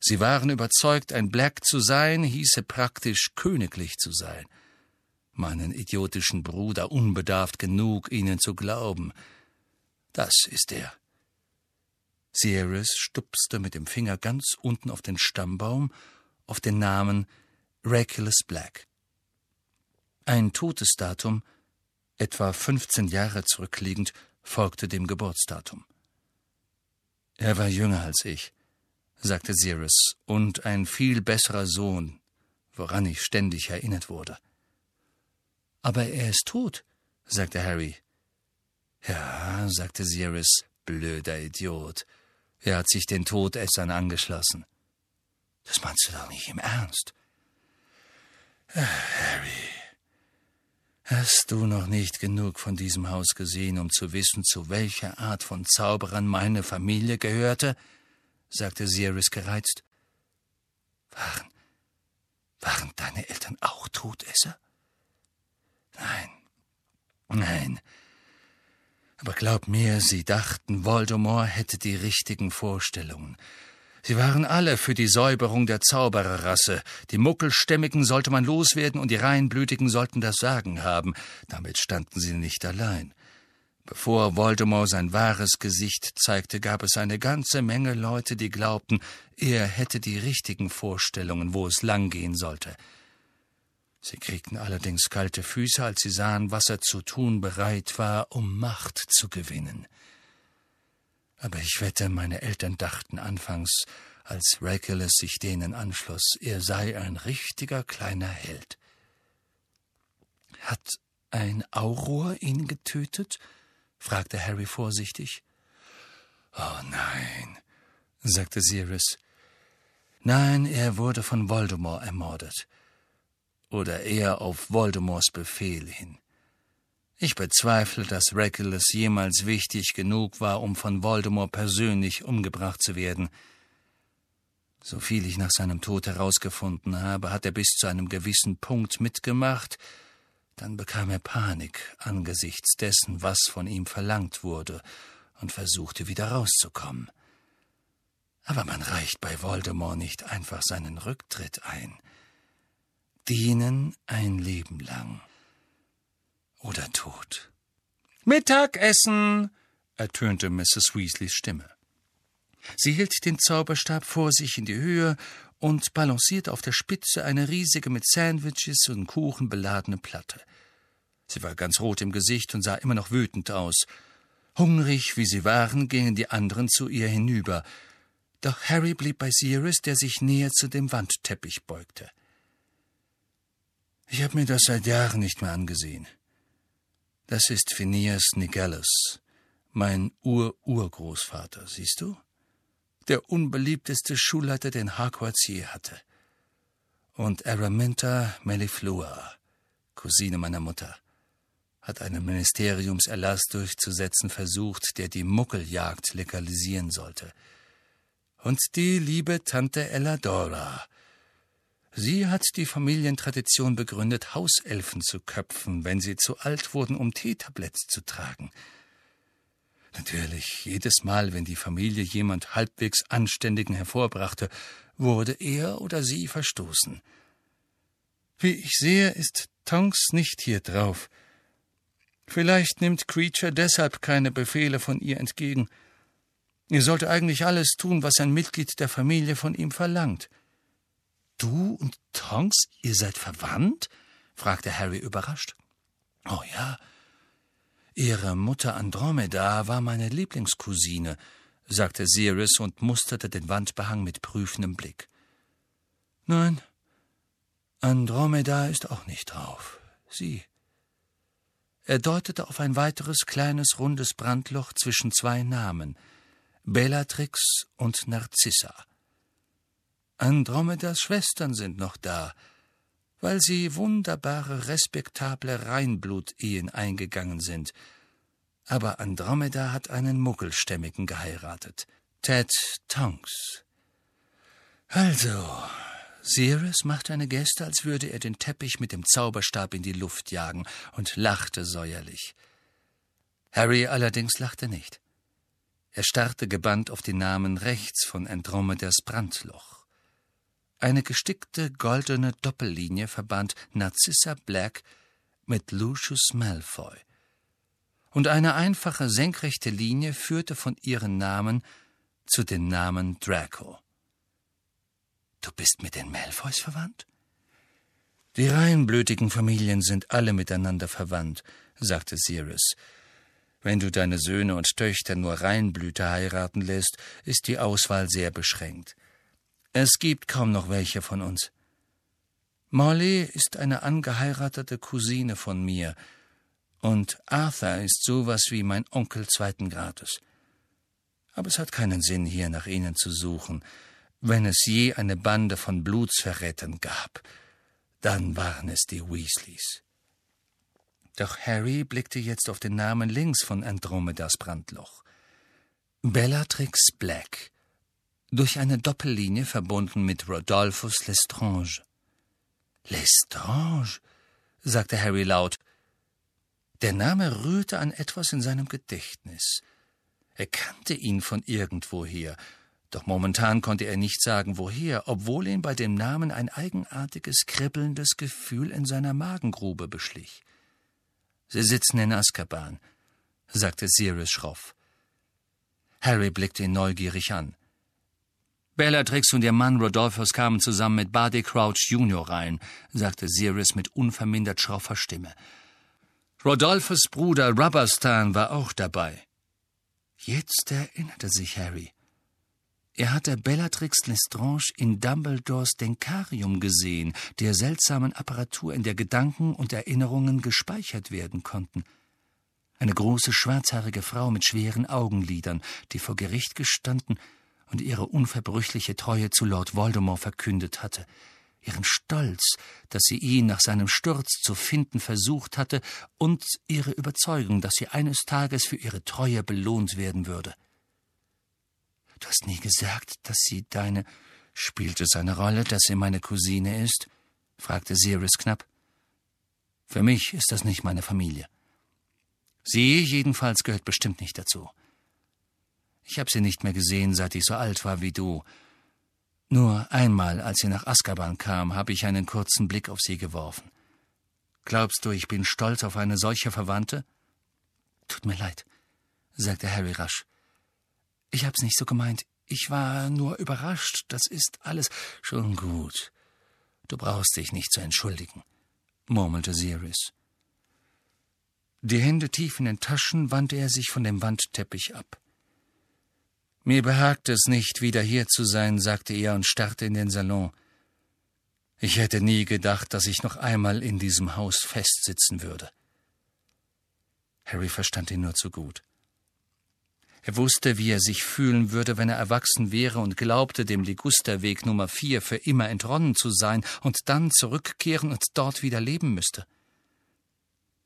Sie waren überzeugt, ein Black zu sein, hieße praktisch königlich zu sein. Meinen idiotischen Bruder unbedarft genug, ihnen zu glauben. Das ist er. Sirius stupste mit dem Finger ganz unten auf den Stammbaum, auf den Namen Regulus Black. Ein Todesdatum, etwa 15 Jahre zurückliegend, folgte dem Geburtsdatum. Er war jünger als ich, sagte Sirius, und ein viel besserer Sohn, woran ich ständig erinnert wurde. Aber er ist tot, sagte Harry. Ja, sagte Sirius, blöder Idiot. Er hat sich den Todessern angeschlossen. Das meinst du doch nicht im Ernst. Ach, Harry, hast du noch nicht genug von diesem Haus gesehen, um zu wissen, zu welcher Art von Zauberern meine Familie gehörte? sagte Sirius gereizt. Waren, waren deine Eltern auch Todesser? Nein, nein. Aber glaub mir, sie dachten, Voldemort hätte die richtigen Vorstellungen. Sie waren alle für die Säuberung der Zaubererrasse. Die Muckelstämmigen sollte man loswerden und die Reinblütigen sollten das Sagen haben. Damit standen sie nicht allein. Bevor Voldemort sein wahres Gesicht zeigte, gab es eine ganze Menge Leute, die glaubten, er hätte die richtigen Vorstellungen, wo es langgehen sollte. Sie kriegten allerdings kalte Füße, als sie sahen, was er zu tun bereit war, um Macht zu gewinnen. Aber ich wette, meine Eltern dachten anfangs, als Regulus sich denen anschloss, er sei ein richtiger kleiner Held. Hat ein Auror ihn getötet? fragte Harry vorsichtig. Oh nein, sagte Sirius. Nein, er wurde von Voldemort ermordet. Oder eher auf Voldemorts Befehl hin. Ich bezweifle, dass Regulus jemals wichtig genug war, um von Voldemort persönlich umgebracht zu werden. Soviel ich nach seinem Tod herausgefunden habe, hat er bis zu einem gewissen Punkt mitgemacht, dann bekam er Panik angesichts dessen, was von ihm verlangt wurde, und versuchte wieder rauszukommen. Aber man reicht bei Voldemort nicht einfach seinen Rücktritt ein. Dienen ein Leben lang. Oder Tod. Mittagessen! ertönte Mrs. Weasleys Stimme. Sie hielt den Zauberstab vor sich in die Höhe und balancierte auf der Spitze eine riesige mit Sandwiches und Kuchen beladene Platte. Sie war ganz rot im Gesicht und sah immer noch wütend aus. Hungrig wie sie waren, gingen die anderen zu ihr hinüber. Doch Harry blieb bei Sirius, der sich näher zu dem Wandteppich beugte. Ich habe mir das seit Jahren nicht mehr angesehen. Das ist Phineas Nigellus, mein Ur-Urgroßvater, siehst du? der unbeliebteste Schulleiter, den Hogwarts je hatte. Und Araminta Melliflua, Cousine meiner Mutter, hat einen Ministeriumserlass durchzusetzen versucht, der die Muckeljagd legalisieren sollte. Und die liebe Tante Elladora. Sie hat die Familientradition begründet, Hauselfen zu köpfen, wenn sie zu alt wurden, um Teetabletts zu tragen – Natürlich, jedes Mal, wenn die Familie jemand halbwegs Anständigen hervorbrachte, wurde er oder sie verstoßen. Wie ich sehe, ist Tonks nicht hier drauf. Vielleicht nimmt Creature deshalb keine Befehle von ihr entgegen. Er sollte eigentlich alles tun, was ein Mitglied der Familie von ihm verlangt. Du und Tonks, ihr seid verwandt? fragte Harry überrascht. Oh ja, Ihre Mutter Andromeda war meine Lieblingscousine, sagte Sirius und musterte den Wandbehang mit prüfendem Blick. Nein, Andromeda ist auch nicht drauf. Sie. Er deutete auf ein weiteres kleines rundes Brandloch zwischen zwei Namen Bellatrix und Narzissa. Andromedas Schwestern sind noch da, weil sie wunderbare, respektable Reinblut-Ehen eingegangen sind. Aber Andromeda hat einen Muggelstämmigen geheiratet, Ted Tonks. Also, Sirius machte eine Geste, als würde er den Teppich mit dem Zauberstab in die Luft jagen und lachte säuerlich. Harry allerdings lachte nicht. Er starrte gebannt auf den Namen rechts von Andromedas Brandloch. Eine gestickte goldene Doppellinie verband Narcissa Black mit Lucius Malfoy. Und eine einfache senkrechte Linie führte von ihren Namen zu den Namen Draco. Du bist mit den Malfoys verwandt? Die reinblütigen Familien sind alle miteinander verwandt, sagte Sirius. Wenn du deine Söhne und Töchter nur Reinblüter heiraten lässt, ist die Auswahl sehr beschränkt. Es gibt kaum noch welche von uns. Molly ist eine angeheiratete Cousine von mir, und Arthur ist sowas wie mein Onkel zweiten Grades. Aber es hat keinen Sinn, hier nach ihnen zu suchen. Wenn es je eine Bande von Blutsverrätern gab, dann waren es die Weasleys. Doch Harry blickte jetzt auf den Namen links von Andromedas Brandloch. Bellatrix Black, durch eine Doppellinie verbunden mit Rodolphus Lestrange. Lestrange, sagte Harry laut. Der Name rührte an etwas in seinem Gedächtnis. Er kannte ihn von irgendwoher, doch momentan konnte er nicht sagen, woher, obwohl ihn bei dem Namen ein eigenartiges, kribbelndes Gefühl in seiner Magengrube beschlich. Sie sitzen in Azkaban, sagte Sirius schroff. Harry blickte ihn neugierig an. Bellatrix und ihr Mann Rodolphus kamen zusammen mit Barty Crouch Jr. rein, sagte Sirius mit unvermindert schroffer Stimme. Rodolphus Bruder Rubberstan war auch dabei. Jetzt erinnerte sich Harry. Er hatte Bellatrix Lestrange in Dumbledores Denkarium gesehen, der seltsamen Apparatur, in der Gedanken und Erinnerungen gespeichert werden konnten. Eine große schwarzhaarige Frau mit schweren Augenlidern, die vor Gericht gestanden und ihre unverbrüchliche Treue zu Lord Voldemort verkündet hatte, ihren Stolz, dass sie ihn nach seinem Sturz zu finden versucht hatte, und ihre Überzeugung, dass sie eines Tages für ihre Treue belohnt werden würde. Du hast nie gesagt, dass sie deine. Spielt es eine Rolle, dass sie meine Cousine ist? fragte Sirius knapp. Für mich ist das nicht meine Familie. Sie jedenfalls gehört bestimmt nicht dazu. Ich habe sie nicht mehr gesehen, seit ich so alt war wie du. Nur einmal, als sie nach Azkaban kam, habe ich einen kurzen Blick auf sie geworfen. Glaubst du, ich bin stolz auf eine solche Verwandte? Tut mir leid, sagte Harry rasch. Ich hab's nicht so gemeint. Ich war nur überrascht. Das ist alles schon gut. Du brauchst dich nicht zu entschuldigen, murmelte Sirius. Die Hände tief in den Taschen wandte er sich von dem Wandteppich ab. Mir behagt es nicht, wieder hier zu sein, sagte er und starrte in den Salon. Ich hätte nie gedacht, dass ich noch einmal in diesem Haus festsitzen würde. Harry verstand ihn nur zu gut. Er wusste, wie er sich fühlen würde, wenn er erwachsen wäre und glaubte, dem Ligusterweg Nummer vier für immer entronnen zu sein und dann zurückkehren und dort wieder leben müsste.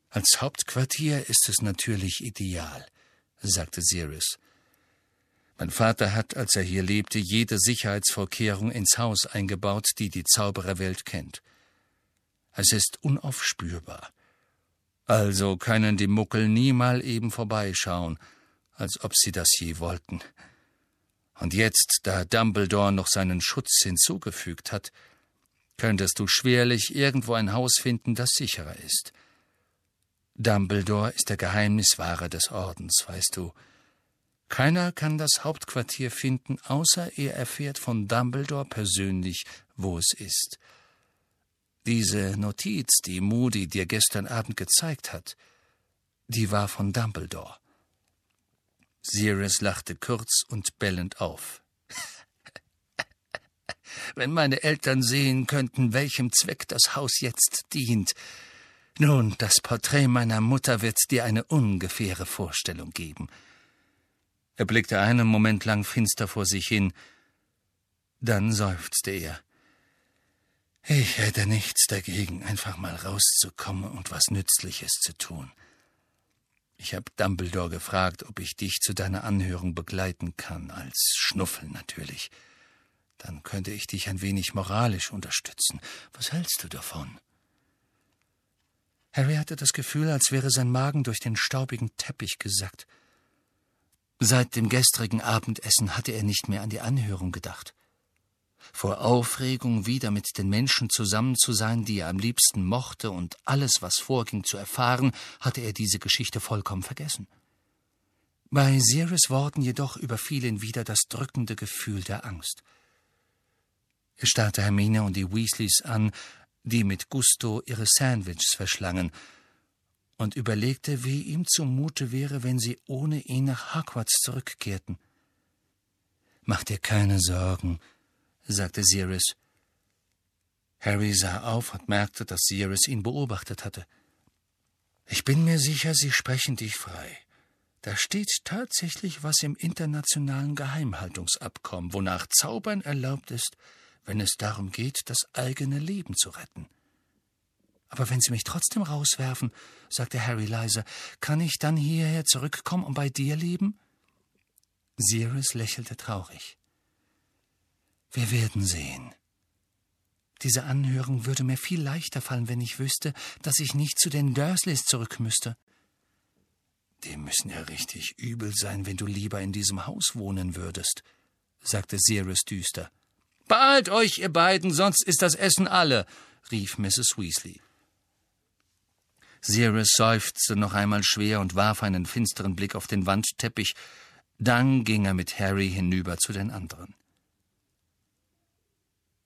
Als Hauptquartier ist es natürlich ideal, sagte Sirius. Mein Vater hat, als er hier lebte, jede Sicherheitsvorkehrung ins Haus eingebaut, die die Zaubererwelt kennt. Es ist unaufspürbar. Also können die Muckel nie mal eben vorbeischauen, als ob sie das je wollten. Und jetzt, da Dumbledore noch seinen Schutz hinzugefügt hat, könntest du schwerlich irgendwo ein Haus finden, das sicherer ist. Dumbledore ist der Geheimniswahrer des Ordens, weißt du. Keiner kann das Hauptquartier finden, außer er erfährt von Dumbledore persönlich, wo es ist. Diese Notiz, die Moody dir gestern Abend gezeigt hat, die war von Dumbledore. Sirius lachte kurz und bellend auf. [LAUGHS] Wenn meine Eltern sehen könnten, welchem Zweck das Haus jetzt dient. Nun, das Porträt meiner Mutter wird dir eine ungefähre Vorstellung geben. Er blickte einen Moment lang finster vor sich hin, dann seufzte er. Ich hätte nichts dagegen, einfach mal rauszukommen und was Nützliches zu tun. Ich habe Dumbledore gefragt, ob ich dich zu deiner Anhörung begleiten kann, als Schnuffel natürlich. Dann könnte ich dich ein wenig moralisch unterstützen. Was hältst du davon? Harry hatte das Gefühl, als wäre sein Magen durch den staubigen Teppich gesackt. Seit dem gestrigen Abendessen hatte er nicht mehr an die Anhörung gedacht. Vor Aufregung, wieder mit den Menschen zusammen zu sein, die er am liebsten mochte, und alles, was vorging, zu erfahren, hatte er diese Geschichte vollkommen vergessen. Bei Sirius Worten jedoch überfiel ihn wieder das drückende Gefühl der Angst. Er starrte Hermine und die Weasleys an, die mit Gusto ihre Sandwiches verschlangen, und überlegte, wie ihm zumute wäre, wenn sie ohne ihn nach Hogwarts zurückkehrten. Mach dir keine Sorgen, sagte Sirius. Harry sah auf und merkte, dass Sirius ihn beobachtet hatte. Ich bin mir sicher, Sie sprechen dich frei. Da steht tatsächlich was im internationalen Geheimhaltungsabkommen, wonach Zaubern erlaubt ist, wenn es darum geht, das eigene Leben zu retten. Aber wenn Sie mich trotzdem rauswerfen, sagte Harry leise, kann ich dann hierher zurückkommen und bei dir leben? Sirius lächelte traurig. Wir werden sehen. Diese Anhörung würde mir viel leichter fallen, wenn ich wüsste, dass ich nicht zu den Dursleys zurück müsste. Die müssen ja richtig übel sein, wenn du lieber in diesem Haus wohnen würdest, sagte Sirius düster. Beeilt euch, ihr beiden, sonst ist das Essen alle, rief Mrs. Weasley. Sirius seufzte noch einmal schwer und warf einen finsteren Blick auf den Wandteppich, dann ging er mit Harry hinüber zu den anderen.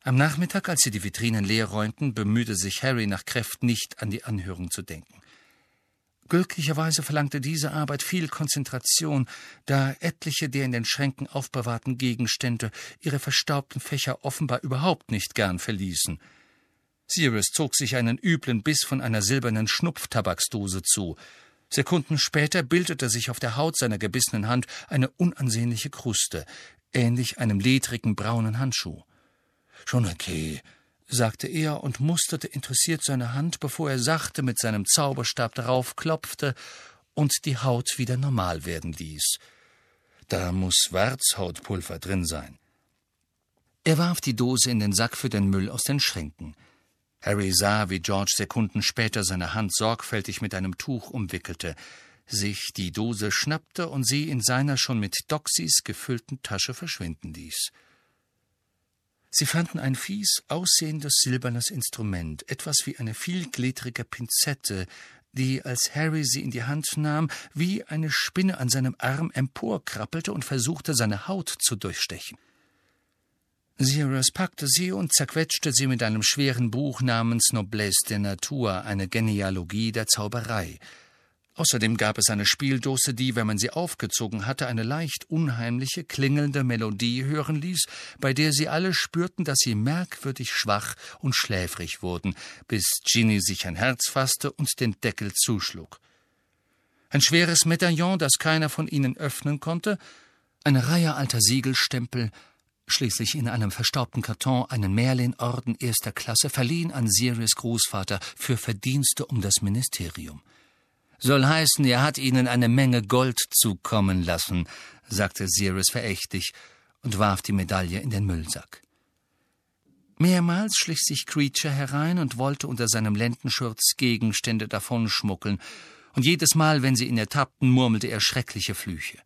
Am Nachmittag, als sie die Vitrinen leer räumten, bemühte sich Harry nach Kräften nicht an die Anhörung zu denken. Glücklicherweise verlangte diese Arbeit viel Konzentration, da etliche der in den Schränken aufbewahrten Gegenstände ihre verstaubten Fächer offenbar überhaupt nicht gern verließen. Sirius zog sich einen üblen Biss von einer silbernen Schnupftabaksdose zu. Sekunden später bildete sich auf der Haut seiner gebissenen Hand eine unansehnliche Kruste, ähnlich einem ledrigen braunen Handschuh. Schon okay, sagte er und musterte interessiert seine Hand, bevor er sachte mit seinem Zauberstab darauf klopfte und die Haut wieder normal werden ließ. Da muss Warzhautpulver drin sein. Er warf die Dose in den Sack für den Müll aus den Schränken. Harry sah, wie George Sekunden später seine Hand sorgfältig mit einem Tuch umwickelte, sich die Dose schnappte und sie in seiner schon mit Doxys gefüllten Tasche verschwinden ließ. Sie fanden ein fies aussehendes silbernes Instrument, etwas wie eine vielgliedrige Pinzette, die, als Harry sie in die Hand nahm, wie eine Spinne an seinem Arm emporkrabbelte und versuchte, seine Haut zu durchstechen. Sirius packte sie und zerquetschte sie mit einem schweren Buch namens Noblesse de Nature, eine Genealogie der Zauberei. Außerdem gab es eine Spieldose, die, wenn man sie aufgezogen hatte, eine leicht unheimliche, klingelnde Melodie hören ließ, bei der sie alle spürten, dass sie merkwürdig schwach und schläfrig wurden, bis Ginny sich ein Herz fasste und den Deckel zuschlug. Ein schweres Medaillon, das keiner von ihnen öffnen konnte, eine Reihe alter Siegelstempel, schließlich in einem verstaubten Karton einen Merlin-Orden erster Klasse, verliehen an Sirius Großvater für Verdienste um das Ministerium. Soll heißen, er hat ihnen eine Menge Gold zukommen lassen, sagte Sirius verächtlich und warf die Medaille in den Müllsack. Mehrmals schlich sich Creature herein und wollte unter seinem Lendenschurz Gegenstände davonschmuggeln, und jedes Mal, wenn sie ihn ertappten, murmelte er schreckliche Flüche.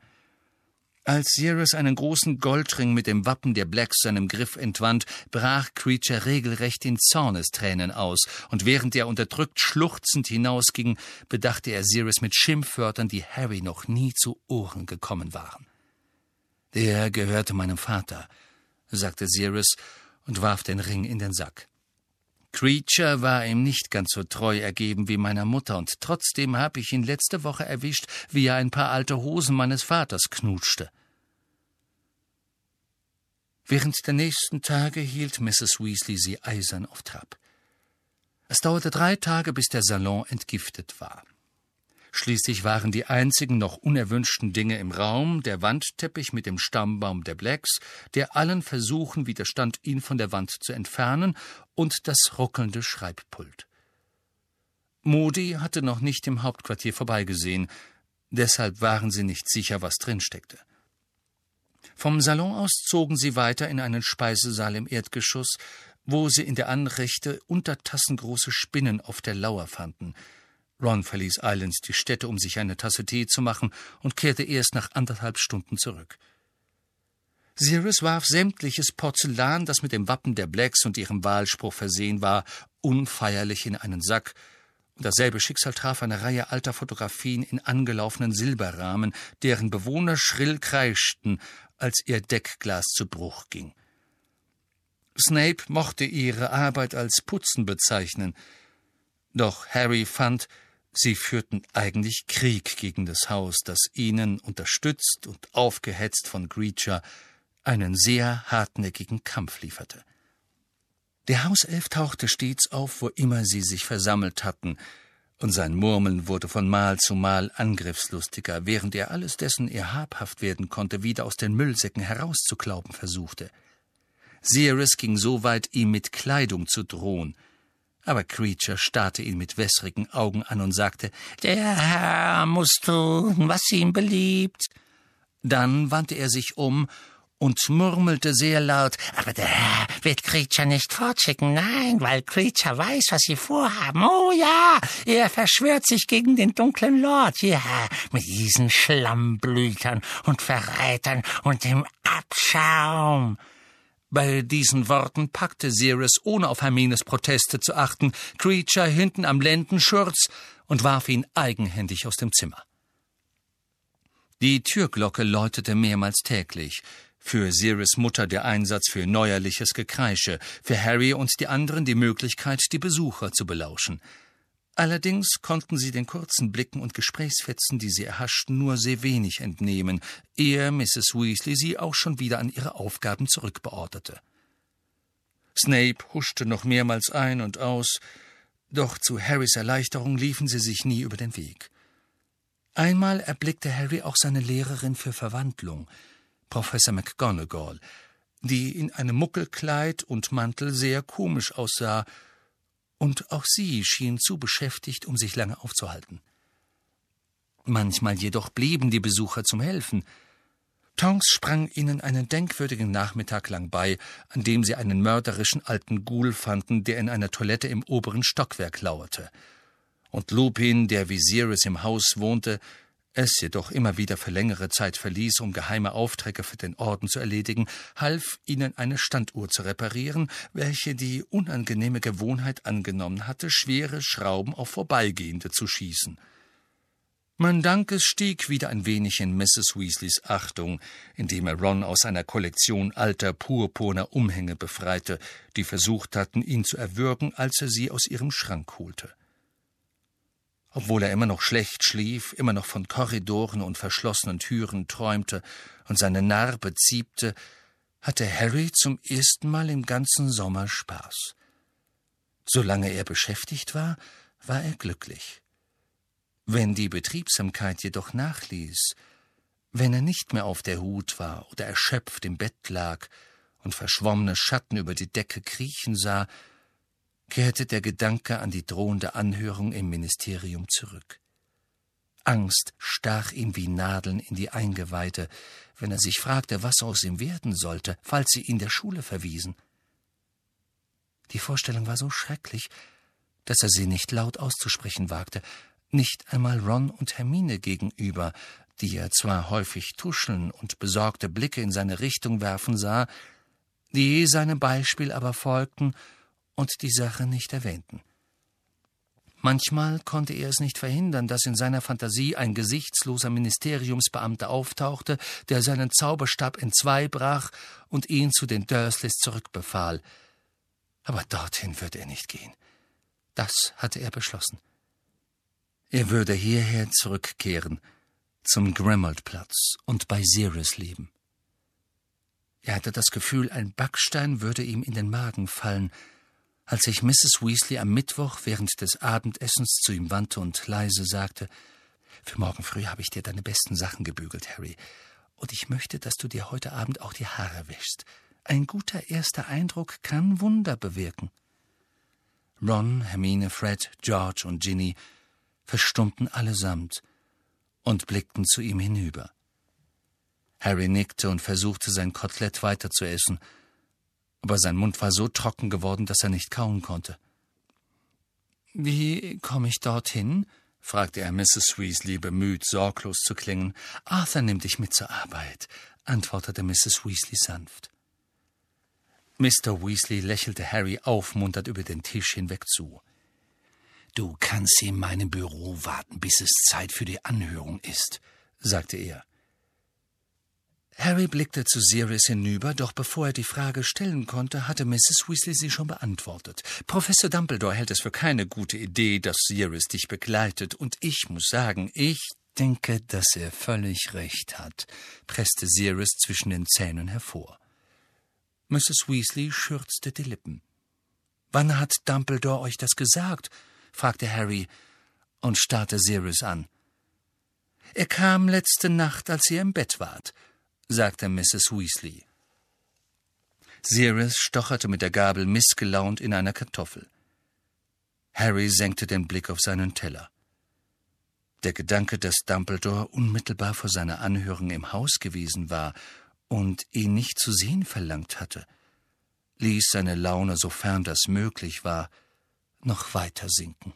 Als Sirius einen großen Goldring mit dem Wappen der Blacks seinem Griff entwand, brach Creature regelrecht in Zornestränen aus, und während er unterdrückt schluchzend hinausging, bedachte er Sirius mit Schimpfwörtern, die Harry noch nie zu Ohren gekommen waren. Der gehörte meinem Vater, sagte Sirius und warf den Ring in den Sack. Creature war ihm nicht ganz so treu ergeben wie meiner Mutter, und trotzdem habe ich ihn letzte Woche erwischt, wie er ein paar alte Hosen meines Vaters knutschte. Während der nächsten Tage hielt Mrs. Weasley sie eisern auf Trab. Es dauerte drei Tage, bis der Salon entgiftet war. Schließlich waren die einzigen noch unerwünschten Dinge im Raum der Wandteppich mit dem Stammbaum der Blacks, der allen Versuchen widerstand, ihn von der Wand zu entfernen, und das ruckelnde Schreibpult. Modi hatte noch nicht im Hauptquartier vorbeigesehen, deshalb waren sie nicht sicher, was drin steckte. Vom Salon aus zogen sie weiter in einen Speisesaal im Erdgeschoss, wo sie in der Anrichte untertassengroße Spinnen auf der Lauer fanden – Ron verließ eilends die Stätte, um sich eine Tasse Tee zu machen, und kehrte erst nach anderthalb Stunden zurück. Sirius warf sämtliches Porzellan, das mit dem Wappen der Blacks und ihrem Wahlspruch versehen war, unfeierlich in einen Sack, und dasselbe Schicksal traf eine Reihe alter Fotografien in angelaufenen Silberrahmen, deren Bewohner schrill kreischten, als ihr Deckglas zu Bruch ging. Snape mochte ihre Arbeit als Putzen bezeichnen, doch Harry fand, sie führten eigentlich Krieg gegen das Haus, das ihnen, unterstützt und aufgehetzt von Greacher, einen sehr hartnäckigen Kampf lieferte. Der Hauself tauchte stets auf, wo immer sie sich versammelt hatten, und sein Murmeln wurde von Mal zu Mal angriffslustiger, während er alles dessen er habhaft werden konnte, wieder aus den Müllsäcken herauszuklauben versuchte. Sirius ging so weit, ihm mit Kleidung zu drohen, aber Creature starrte ihn mit wässrigen Augen an und sagte, Der Herr muss tun, was ihm beliebt. Dann wandte er sich um und murmelte sehr laut, aber der Herr wird Creature nicht fortschicken, nein, weil Creature weiß, was sie vorhaben. Oh ja, er verschwört sich gegen den dunklen Lord, ja, mit diesen Schlammblütern und Verrätern und dem Abschaum. Bei diesen Worten packte Sirius, ohne auf Hermines Proteste zu achten, Creature hinten am Lendenschurz und warf ihn eigenhändig aus dem Zimmer. Die Türglocke läutete mehrmals täglich. Für Sirius Mutter der Einsatz für neuerliches Gekreische, für Harry und die anderen die Möglichkeit, die Besucher zu belauschen. Allerdings konnten sie den kurzen Blicken und Gesprächsfetzen, die sie erhaschten, nur sehr wenig entnehmen, ehe Mrs. Weasley sie auch schon wieder an ihre Aufgaben zurückbeorderte. Snape huschte noch mehrmals ein und aus, doch zu Harrys Erleichterung liefen sie sich nie über den Weg. Einmal erblickte Harry auch seine Lehrerin für Verwandlung – Professor McGonagall, die in einem Muckelkleid und Mantel sehr komisch aussah, und auch sie schien zu beschäftigt, um sich lange aufzuhalten. Manchmal jedoch blieben die Besucher zum Helfen. Tonks sprang ihnen einen denkwürdigen Nachmittag lang bei, an dem sie einen mörderischen alten Ghoul fanden, der in einer Toilette im oberen Stockwerk lauerte. Und Lupin, der wie Sirius im Haus wohnte, es jedoch immer wieder für längere Zeit verließ, um geheime Aufträge für den Orden zu erledigen, half ihnen eine Standuhr zu reparieren, welche die unangenehme Gewohnheit angenommen hatte, schwere Schrauben auf Vorbeigehende zu schießen. Mandankes stieg wieder ein wenig in Mrs. Weasleys Achtung, indem er Ron aus einer Kollektion alter purpurner Umhänge befreite, die versucht hatten, ihn zu erwürgen, als er sie aus ihrem Schrank holte. Obwohl er immer noch schlecht schlief, immer noch von Korridoren und verschlossenen Türen träumte und seine Narbe ziebte, hatte Harry zum ersten Mal im ganzen Sommer Spaß. Solange er beschäftigt war, war er glücklich. Wenn die Betriebsamkeit jedoch nachließ, wenn er nicht mehr auf der Hut war oder erschöpft im Bett lag und verschwommene Schatten über die Decke kriechen sah, kehrte der Gedanke an die drohende Anhörung im Ministerium zurück. Angst stach ihm wie Nadeln in die Eingeweide, wenn er sich fragte, was aus ihm werden sollte, falls sie ihn der Schule verwiesen. Die Vorstellung war so schrecklich, dass er sie nicht laut auszusprechen wagte, nicht einmal Ron und Hermine gegenüber, die er zwar häufig tuscheln und besorgte Blicke in seine Richtung werfen sah, die seinem Beispiel aber folgten und die Sache nicht erwähnten. Manchmal konnte er es nicht verhindern, dass in seiner Fantasie ein gesichtsloser Ministeriumsbeamter auftauchte, der seinen Zauberstab entzwei brach und ihn zu den Dursleys zurückbefahl. Aber dorthin würde er nicht gehen. Das hatte er beschlossen. Er würde hierher zurückkehren, zum Grimmauld-Platz und bei Sirius leben. Er hatte das Gefühl, ein Backstein würde ihm in den Magen fallen, als sich Mrs. Weasley am Mittwoch während des Abendessens zu ihm wandte und leise sagte Für morgen früh habe ich dir deine besten Sachen gebügelt, Harry, und ich möchte, dass du dir heute Abend auch die Haare wäschst. Ein guter erster Eindruck kann Wunder bewirken. Ron, Hermine, Fred, George und Ginny verstummten allesamt und blickten zu ihm hinüber. Harry nickte und versuchte sein Kotelett weiterzuessen, aber sein Mund war so trocken geworden, dass er nicht kauen konnte. Wie komme ich dorthin? fragte er Mrs. Weasley, bemüht, sorglos zu klingen. Arthur nimmt dich mit zur Arbeit, antwortete Mrs. Weasley sanft. Mr. Weasley lächelte Harry aufmunternd über den Tisch hinweg zu. Du kannst in meinem Büro warten, bis es Zeit für die Anhörung ist, sagte er. Harry blickte zu Sirius hinüber, doch bevor er die Frage stellen konnte, hatte Mrs. Weasley sie schon beantwortet. Professor Dumbledore hält es für keine gute Idee, dass Sirius dich begleitet, und ich muss sagen, ich denke, dass er völlig recht hat, presste Sirius zwischen den Zähnen hervor. Mrs. Weasley schürzte die Lippen. Wann hat Dumbledore euch das gesagt? fragte Harry und starrte Sirius an. Er kam letzte Nacht, als ihr im Bett wart sagte Mrs. Weasley. Sirius stocherte mit der Gabel missgelaunt in einer Kartoffel. Harry senkte den Blick auf seinen Teller. Der Gedanke, dass Dumbledore unmittelbar vor seiner Anhörung im Haus gewesen war und ihn nicht zu sehen verlangt hatte, ließ seine Laune, sofern das möglich war, noch weiter sinken.